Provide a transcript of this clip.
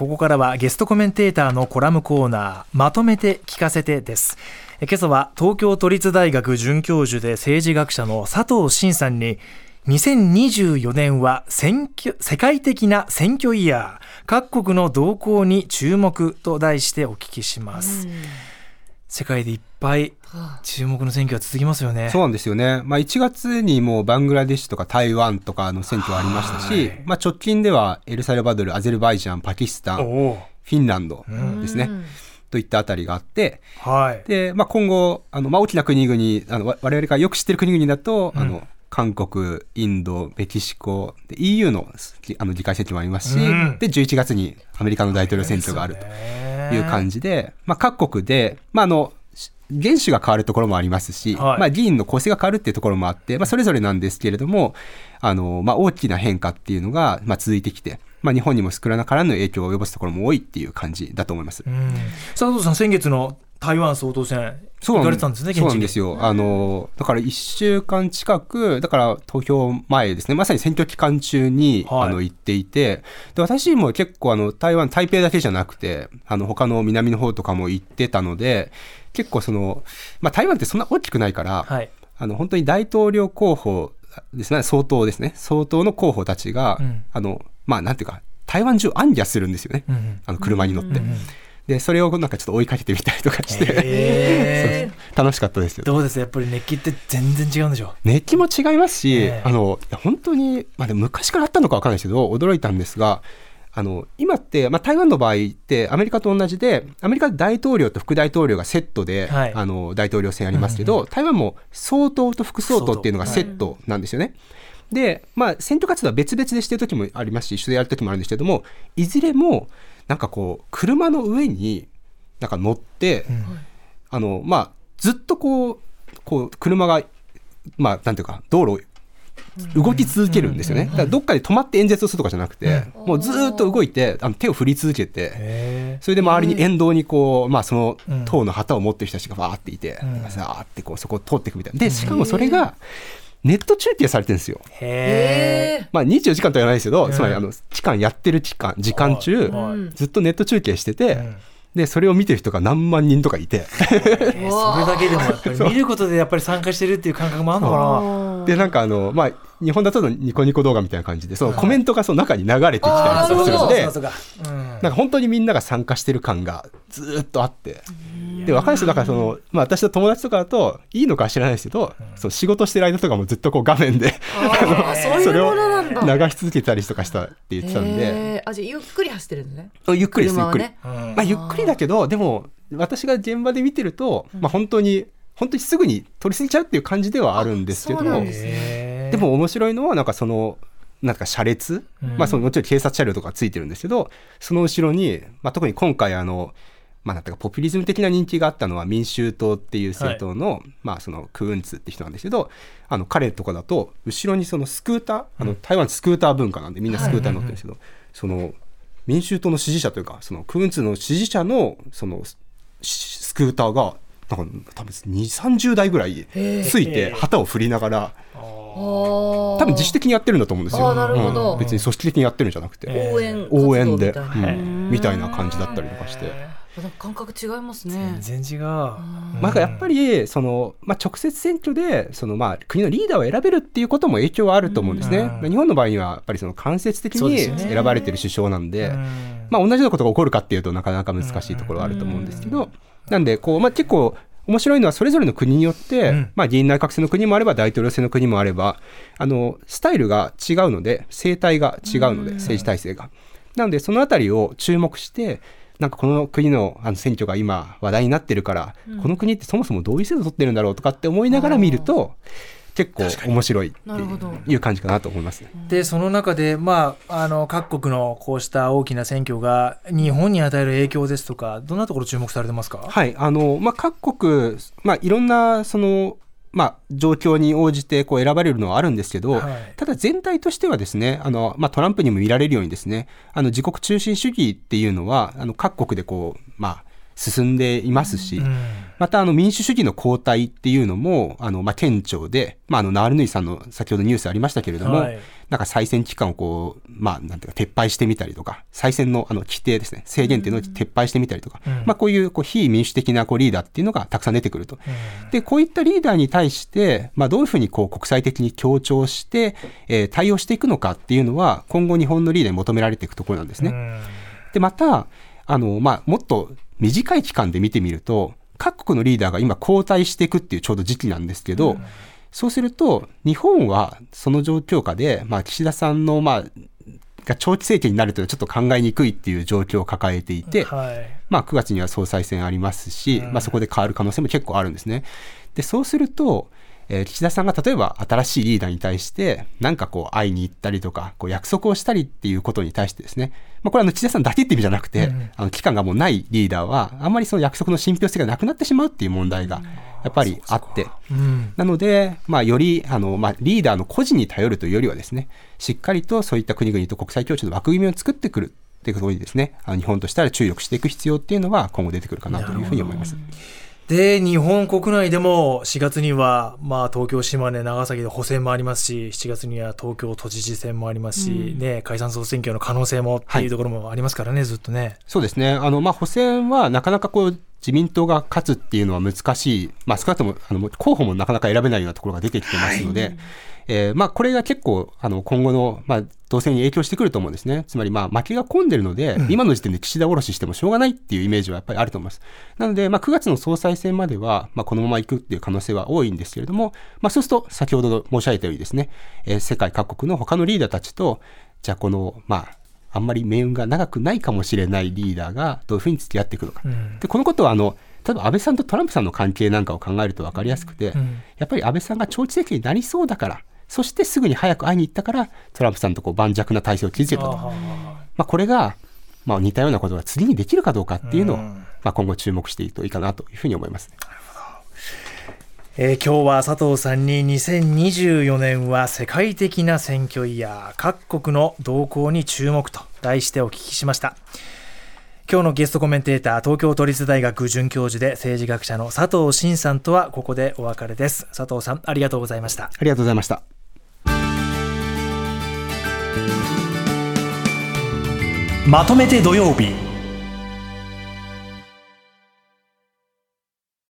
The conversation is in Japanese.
ここからはゲストコメンテーターのコラムコーナーまとめて聞かせてです。今朝は東京都立大学准教授で政治学者の佐藤真さんに2024年は選挙世界的な選挙イヤー各国の動向に注目と題してお聞きします、世界でいっぱい注目の選挙は続きますよね。そうなんですよね。まあ、1月にもバングラデシュとか台湾とかの選挙ありましたし、まあ、直近ではエルサルバドル、アゼルバイジャン、パキスタン、フィンランドですね。といったあたりがあって、はい、で、まあ、今後、あの、まあ、大きな国々、あの、我々がよく知ってる国々だと、うん、あの、韓国、インド、メキシコ、で EU のあの議会選挙もありますし、うん、で、11月にアメリカの大統領選挙があるという感じで、まあ、各国で、まあ、あの、元首が変わるところもありますし、はい、まあ、議員の構成が変わるっていうところもあって、まあ、それぞれなんですけれども、あの、まあ、大きな変化っていうのが、まあ、続いてきて、まあ、日本にも少なからぬ影響を及ぼすところも多いっていう感じだと思います。佐藤さん、先月の台湾総統選、そうなんです。よ。あの、だから1週間近く、だから投票前ですね、まさに選挙期間中に、はい、あの行っていて、で私も結構あの台湾、台北だけじゃなくて、あの他の南の方とかも行ってたので、結構その、まあ台湾ってそんな大きくないから、はい、あの本当に大統領候補ですね、総統ですね、総統の候補たちが、うん、あの、まあなんていうか、台湾中暗夜するんですよね、うん、あの車に乗って。うんうんでそれをなんかちょっと追いかけてみたりとかして。楽しかったですよ。どうですやっぱり熱気って全然違うんでしょう。熱気も違いますし、あの本当に、まあ、で昔からあったのか分かんないですけど驚いたんですがあの今って、まあ、台湾の場合ってアメリカと同じでアメリカで大統領と副大統領がセットで、はい、あの大統領選ありますけど、うんうん、台湾も総統と副総統っていうのがセットなんですよね。はいで、まあ、選挙活動は別々でしてる時もありますし、一緒でやる時もあるんですけども、いずれも、なんかこう車の上になんか乗って、うん、あのまあずっとこうこう車がまあなんていうか道路動き続けるんですよね。だからどっかで止まって演説をするとかじゃなくて、もうずっと動いて、あの手を振り続けて、それで周りに沿道にこう、まあその党の旗を持ってる人たちがわーっていて、さーってこうそこを通っていくみたいな。で、しかもそれが、ネット中継されてるんですよ。へまあ24時間とは言わないですけど、つまりあの期間やってる期間時間中、ずっとネット中継してて、でそれを見てる人が何万人とかいて。それだけでもやっぱり見ることでやっぱり参加してるっていう感覚もあるのかな。でなんかあのまあ日本だとニコニコ動画みたいな感じでそのコメントがその中に流れてきたりするので、なんか本当にみんなが参加してる感がずっとあって。で若い人だからその、まあ、私の友達とかだといいのか知らないですけど、その仕事してる間とかもずっとこう画面でそれを流し続けたりとかしたって言ってたんで。あじゃゆっくり走ってるのね。ゆっくりです、ゆっくり、まあ、ゆっくりだけどでも私が現場で見てると、まあ、本当に本当にすぐに取り過ぎちゃうっていう感じではあるんですけどでも面白いのはなんかそのなんか車列、まあ、そのもちろん警察車両とかついてるんですけどその後ろに、まあ、特に今回あのまあ、なんかポピュリズム的な人気があったのは民衆党っていう政党のはい、まあ、そのクーンツって人なんですけどあの彼とかだと後ろにそのスクーターあの台湾スクーター文化なんでみんなスクーター乗ってるんですけど、その民衆党の支持者というかそのクーンツの支持者のそのスクーターがなんか多分2 3 0台ぐらいついて旗を振りながら。多分自主的にやってるんだと思うんですよ、うん、別に組織的にやってるんじゃなくて。応援応援で、うん、みたいな感じだったりとかして。感覚違いますね。全然違う、まあ、やっぱりその、まあ、直接選挙でその、まあ、国のリーダーを選べるっていうことも影響はあると思うんですね、うん、日本の場合にはやっぱりその間接的に選ばれてる首相なんで、ね、まあ、同じようなことが起こるかっていうとなかなか難しいところはあると思うんですけど、なんでこう、まあ、結構面白いのはそれぞれの国によって、うん、まあ、議員内閣制の国もあれば大統領制の国もあればあのスタイルが違うので政体が違うので、政治体制が。なのでそのあたりを注目してなんかこの国のあの選挙が今話題になってるから、うん、この国ってそもそもどういう制度を取ってるんだろうとかって思いながら見ると結構面白いっていう感じかなと思います、ね、でその中で、まあ、あの各国のこうした大きな選挙が日本に与える影響ですとかどんなところ注目されてますか、はいあのまあ、各国、まあ、いろんなそのまあ、状況に応じてこう選ばれるのはあるんですけど、はい、ただ全体としてはですねあの、まあ、トランプにも見られるようにですねあの自国中心主義っていうのはあの各国でこう、まあ、進んでいますし、うん。またあの民主主義の後退っていうのもあの、まあ、顕著で、まあ、あのナールヌイさんの先ほどニュースありましたけれども、はい。なんか再選期間をこう、まあ、なんていうか撤廃してみたりとか再選のあの規定ですね制限っていうのを撤廃してみたりとか、うん。まあ、こういうこう非民主的なこうリーダーっていうのがたくさん出てくると。でこういったリーダーに対して、まあ、どういうふうにこう国際的に協調して、えー対応していくのかっていうのは今後日本のリーダーに求められていくところなんですね。うん。で、また、あの、まあ、もっと短い期間で見てみると、各国のリーダーが今交代していくっていうちょうど時期なんですけど、そうすると、日本はその状況下で、まあ、岸田さんの、まあ、が長期政権になるというのはちょっと考えにくいっていう状況を抱えていて、はい。まあ、9月には総裁選ありますし、うん。まあ、そこで変わる可能性も結構あるんですね。で、そうすると、えー岸田さんが例えば新しいリーダーに対して、なんかこう会いに行ったりとか、こう約束をしたりっていうことに対してですね、まあ、これはあの岸田さんだけって意味じゃなくて、うん。あの期間がもうないリーダーは、あんまりその約束の信憑性がなくなってしまうっていう問題がやっぱりあって、うん。なので、まあ、よりあの、まあ、リーダーの個人に頼るというよりはですね、しっかりとそういった国々と国際協調の枠組みを作ってくるっていうことにですね、あの日本としたら注力していく必要っていうのは今後出てくるかなというふうに思います。で日本国内でも4月には、まあ、東京、島根、長崎で補選もありますし7月には東京都知事選もありますし、ね、解散総選挙の可能性もっていうところもありますからね、ずっとね。そうですね。あの、まあ、補選はなかなかこう、自民党が勝つっていうのは難しい。まあ、少なくとも、あの、候補もなかなか選べないようなところが出てきてますので、えーまあ、これが結構、あの、今後の、まあ、動線に影響してくると思うんですね。つまり、まあ、負けが込んでるので、今の時点で岸田下ろししてもしょうがないっていうイメージはやっぱりあると思います。なので、まあ、9月の総裁選までは、まあ、このまま行くっていう可能性は多いんですけれども、まあ、そうすると、先ほど申し上げたようにですね、えー世界各国の他のリーダーたちと、じゃあこの、まあ、あんまり命運が長くないかもしれないリーダーがどういうふうに付き合っていくのか。うんで、このことはあの、例えば安倍さんとトランプさんの関係なんかを考えると分かりやすくて、んやっぱり安倍さんが長期政権になりそうだから、そしてすぐに早く会いに行ったから、トランプさんとこう盤石な体制を築けたと。あまあ、これが、まあ、似たようなことが次にできるかどうかっていうのを、うんまあ、今後注目していくといいかなというふうに思います。えー今日は佐藤さんに2024年は世界的な選挙イヤー各国の動向に注目と題してお聞きしました。今日のゲストコメンテーター東京都立大学准教授で政治学者の佐藤真さんとはここでお別れです。佐藤さんありがとうございました。ありがとうございました。まとめて土曜日。